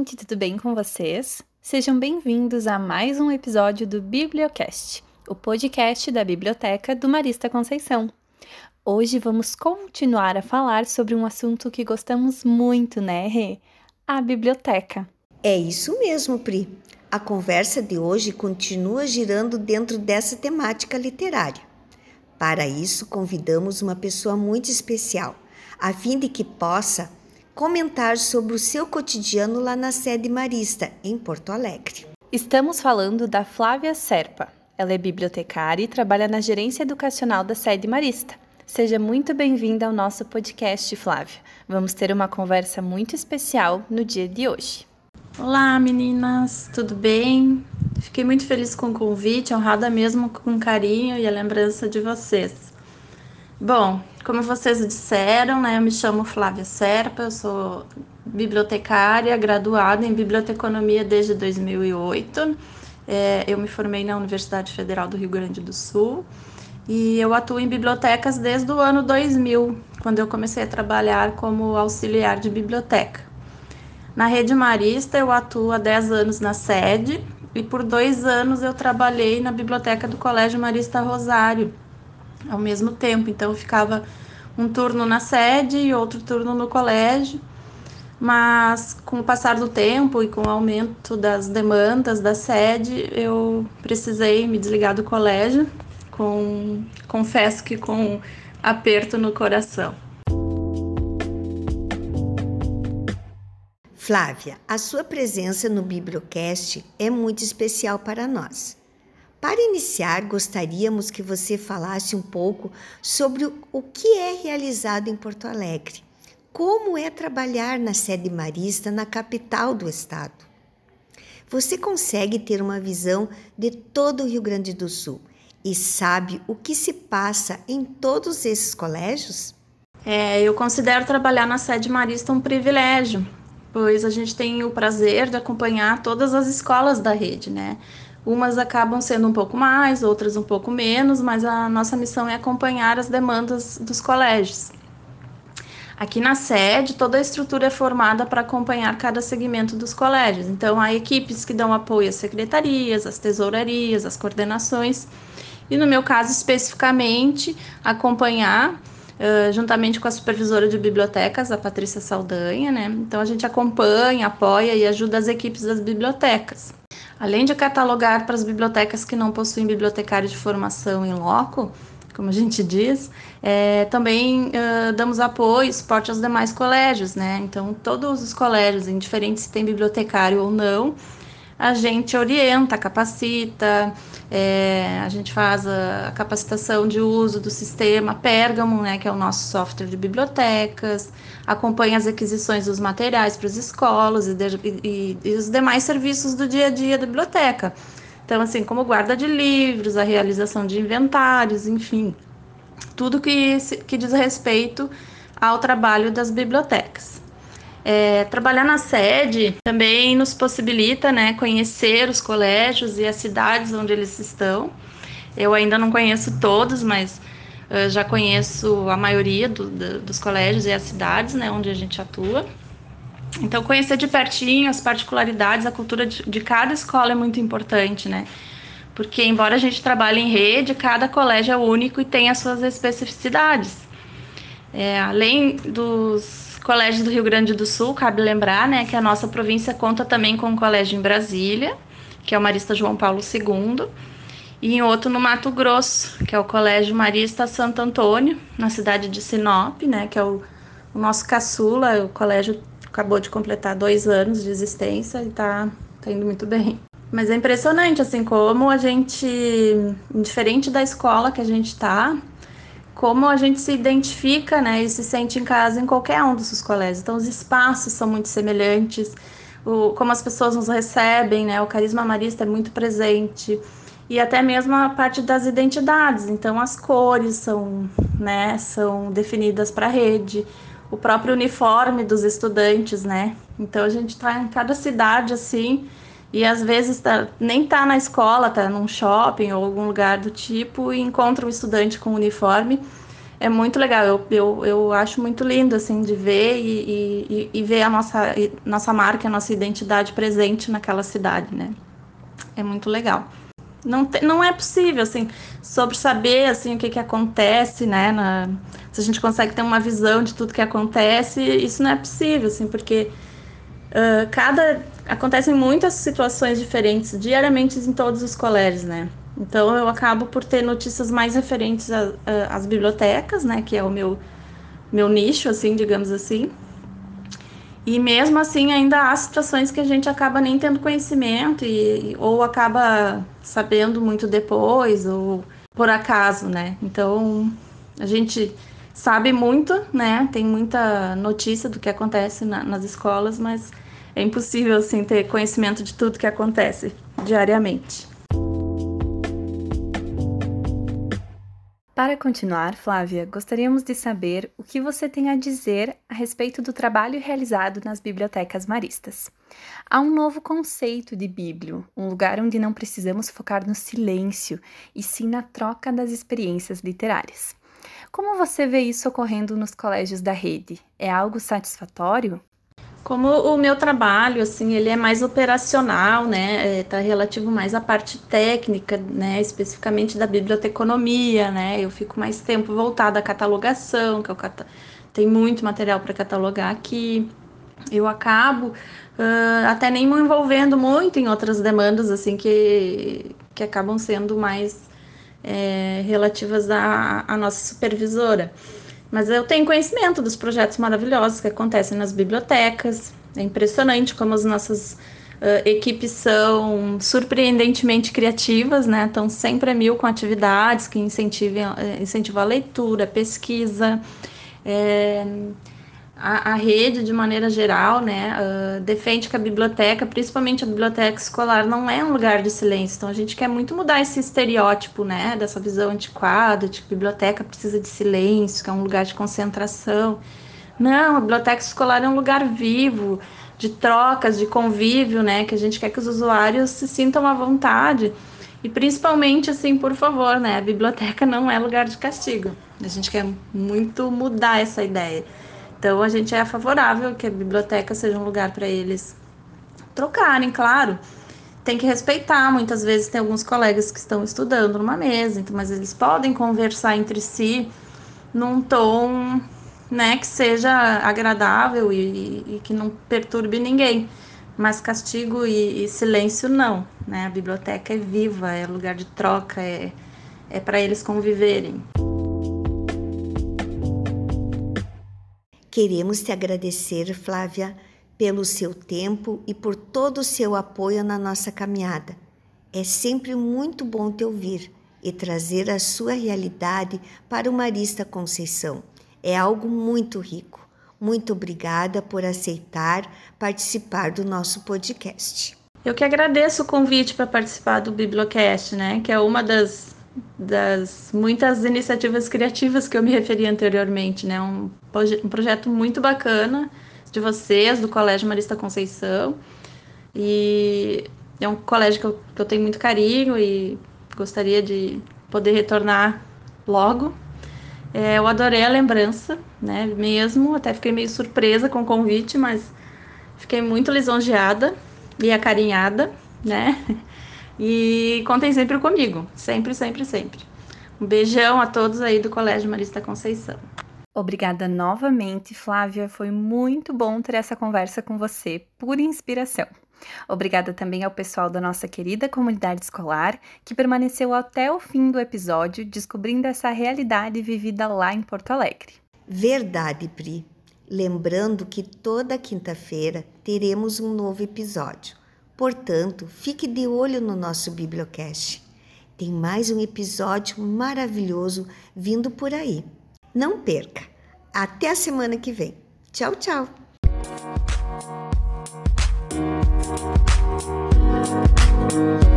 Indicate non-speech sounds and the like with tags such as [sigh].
gente, tudo bem com vocês? Sejam bem-vindos a mais um episódio do Bibliocast, o podcast da Biblioteca do Marista Conceição. Hoje vamos continuar a falar sobre um assunto que gostamos muito, né, Rê? A biblioteca. É isso mesmo, Pri. A conversa de hoje continua girando dentro dessa temática literária. Para isso, convidamos uma pessoa muito especial, a fim de que possa comentar sobre o seu cotidiano lá na sede marista, em Porto Alegre. Estamos falando da Flávia Serpa. Ela é bibliotecária e trabalha na gerência educacional da sede marista. Seja muito bem-vinda ao nosso podcast, Flávia. Vamos ter uma conversa muito especial no dia de hoje. Olá, meninas, tudo bem? Fiquei muito feliz com o convite, honrada mesmo com o carinho e a lembrança de vocês. Bom, como vocês disseram, né, eu me chamo Flávia Serpa, eu sou bibliotecária, graduada em biblioteconomia desde 2008. É, eu me formei na Universidade Federal do Rio Grande do Sul e eu atuo em bibliotecas desde o ano 2000, quando eu comecei a trabalhar como auxiliar de biblioteca. Na Rede Marista, eu atuo há 10 anos na sede e por dois anos eu trabalhei na biblioteca do Colégio Marista Rosário, ao mesmo tempo. Então, ficava um turno na sede e outro turno no colégio. Mas com o passar do tempo e com o aumento das demandas da sede, eu precisei me desligar do colégio, com confesso que com aperto no coração. Flávia, a sua presença no Bibliocast é muito especial para nós. Para iniciar, gostaríamos que você falasse um pouco sobre o que é realizado em Porto Alegre. Como é trabalhar na sede marista na capital do estado? Você consegue ter uma visão de todo o Rio Grande do Sul e sabe o que se passa em todos esses colégios? É, eu considero trabalhar na sede marista um privilégio, pois a gente tem o prazer de acompanhar todas as escolas da rede, né? Umas acabam sendo um pouco mais, outras um pouco menos, mas a nossa missão é acompanhar as demandas dos colégios. Aqui na sede, toda a estrutura é formada para acompanhar cada segmento dos colégios. Então, há equipes que dão apoio às secretarias, às tesourarias, às coordenações. E no meu caso, especificamente, acompanhar, uh, juntamente com a supervisora de bibliotecas, a Patrícia Saldanha, né? Então, a gente acompanha, apoia e ajuda as equipes das bibliotecas. Além de catalogar para as bibliotecas que não possuem bibliotecário de formação em loco, como a gente diz, é, também uh, damos apoio e suporte aos demais colégios, né? Então, todos os colégios, indiferente se tem bibliotecário ou não, a gente orienta, capacita, é, a gente faz a capacitação de uso do sistema Pergamon, né, que é o nosso software de bibliotecas, acompanha as aquisições dos materiais para as escolas e, de, e, e os demais serviços do dia a dia da biblioteca. Então, assim, como guarda de livros, a realização de inventários, enfim, tudo que, que diz respeito ao trabalho das bibliotecas. É, trabalhar na sede também nos possibilita né, conhecer os colégios e as cidades onde eles estão. Eu ainda não conheço todos, mas uh, já conheço a maioria do, do, dos colégios e as cidades né, onde a gente atua. Então, conhecer de pertinho as particularidades, a cultura de, de cada escola é muito importante, né? Porque, embora a gente trabalhe em rede, cada colégio é único e tem as suas especificidades. É, além dos Colégio do Rio Grande do Sul, cabe lembrar, né, que a nossa província conta também com um colégio em Brasília, que é o Marista João Paulo II, e em outro no Mato Grosso, que é o Colégio Marista Santo Antônio, na cidade de Sinop, né, que é o, o nosso caçula, o colégio acabou de completar dois anos de existência e está tá indo muito bem. Mas é impressionante, assim, como a gente, diferente da escola que a gente está, como a gente se identifica né, e se sente em casa em qualquer um dos colégios. Então, os espaços são muito semelhantes, o, como as pessoas nos recebem, né, o carisma marista é muito presente, e até mesmo a parte das identidades. Então, as cores são, né, são definidas para a rede, o próprio uniforme dos estudantes, né? Então, a gente está em cada cidade assim. E às vezes tá, nem tá na escola, tá num shopping ou algum lugar do tipo e encontra um estudante com uniforme. é muito legal. Eu, eu, eu acho muito lindo, assim, de ver e, e, e ver a nossa, nossa marca, a nossa identidade presente naquela cidade, né? É muito legal. Não, te, não é possível, assim, sobre saber, assim, o que que acontece, né? Na, se a gente consegue ter uma visão de tudo que acontece, isso não é possível, assim, porque uh, cada... Acontecem muitas situações diferentes diariamente em todos os colégios, né? Então eu acabo por ter notícias mais referentes às bibliotecas, né, que é o meu meu nicho, assim, digamos assim. E mesmo assim ainda há situações que a gente acaba nem tendo conhecimento e ou acaba sabendo muito depois ou por acaso, né? Então a gente sabe muito, né? Tem muita notícia do que acontece na, nas escolas, mas é impossível assim ter conhecimento de tudo que acontece diariamente. Para continuar, Flávia, gostaríamos de saber o que você tem a dizer a respeito do trabalho realizado nas bibliotecas maristas. Há um novo conceito de bíblio, um lugar onde não precisamos focar no silêncio, e sim na troca das experiências literárias. Como você vê isso ocorrendo nos colégios da rede? É algo satisfatório? Como o meu trabalho, assim, ele é mais operacional, né, está é, relativo mais à parte técnica, né, especificamente da biblioteconomia, né, eu fico mais tempo voltada à catalogação, que eu cat... tem muito material para catalogar aqui, eu acabo uh, até nem me envolvendo muito em outras demandas, assim, que, que acabam sendo mais é, relativas à, à nossa supervisora. Mas eu tenho conhecimento dos projetos maravilhosos que acontecem nas bibliotecas. É impressionante como as nossas uh, equipes são surpreendentemente criativas, né? Estão sempre a mil com atividades que incentivam, uh, incentivam a leitura, a pesquisa. É, a, a, rede, de maneira geral, né, uh, defende que a biblioteca, principalmente a biblioteca escolar, não é um lugar de silêncio. Então, a gente quer muito mudar esse estereótipo, né, dessa visão antiquada de que biblioteca precisa de silêncio, que é um lugar de concentração. Não, a biblioteca escolar é um lugar vivo, de trocas, de convívio, né, que a gente quer que os usuários se sintam à vontade. E principalmente, assim, por favor, né, a biblioteca não é lugar de castigo. A gente quer muito mudar essa ideia. Então a gente é favorável que a biblioteca seja um lugar para eles trocarem, claro. Tem que respeitar, muitas vezes tem alguns colegas que estão estudando numa mesa, então, mas eles podem conversar entre si num tom né, que seja agradável e, e que não perturbe ninguém. Mas castigo e, e, silêncio não, né? A biblioteca é viva, é lugar de troca, é, é para eles conviverem. Queremos te agradecer, Flávia, pelo seu tempo e por todo o seu apoio na nossa caminhada. É sempre muito bom te ouvir e trazer a sua realidade para o Marista Conceição. É algo muito rico. Muito obrigada por aceitar participar do nosso podcast. Eu que agradeço o convite para participar do Bibliocast, né? Que é uma das das muitas iniciativas criativas que eu me referi anteriormente, né? Um, um projeto muito bacana de vocês, do Colégio Marista Conceição. E é um colégio que eu, que eu tenho muito carinho e gostaria de poder retornar logo. É, eu adorei a lembrança, né? Mesmo, até fiquei meio surpresa com o convite, mas fiquei muito lisonjeada e acarinhada, né? [laughs] E contem sempre comigo, sempre, sempre, sempre. Um beijão a todos aí do Colégio Marista Conceição. Obrigada novamente, Flávia. Foi muito bom ter essa conversa com você, por inspiração. Obrigada também ao pessoal da nossa querida comunidade escolar que permaneceu até o fim do episódio, descobrindo essa realidade vivida lá em Porto Alegre. Verdade, Pri. Lembrando que toda quinta-feira teremos um novo episódio. Portanto, fique de olho no nosso Bibliocast. Tem mais um episódio maravilhoso vindo por aí. Não perca! Até a semana que vem. Tchau, tchau! Música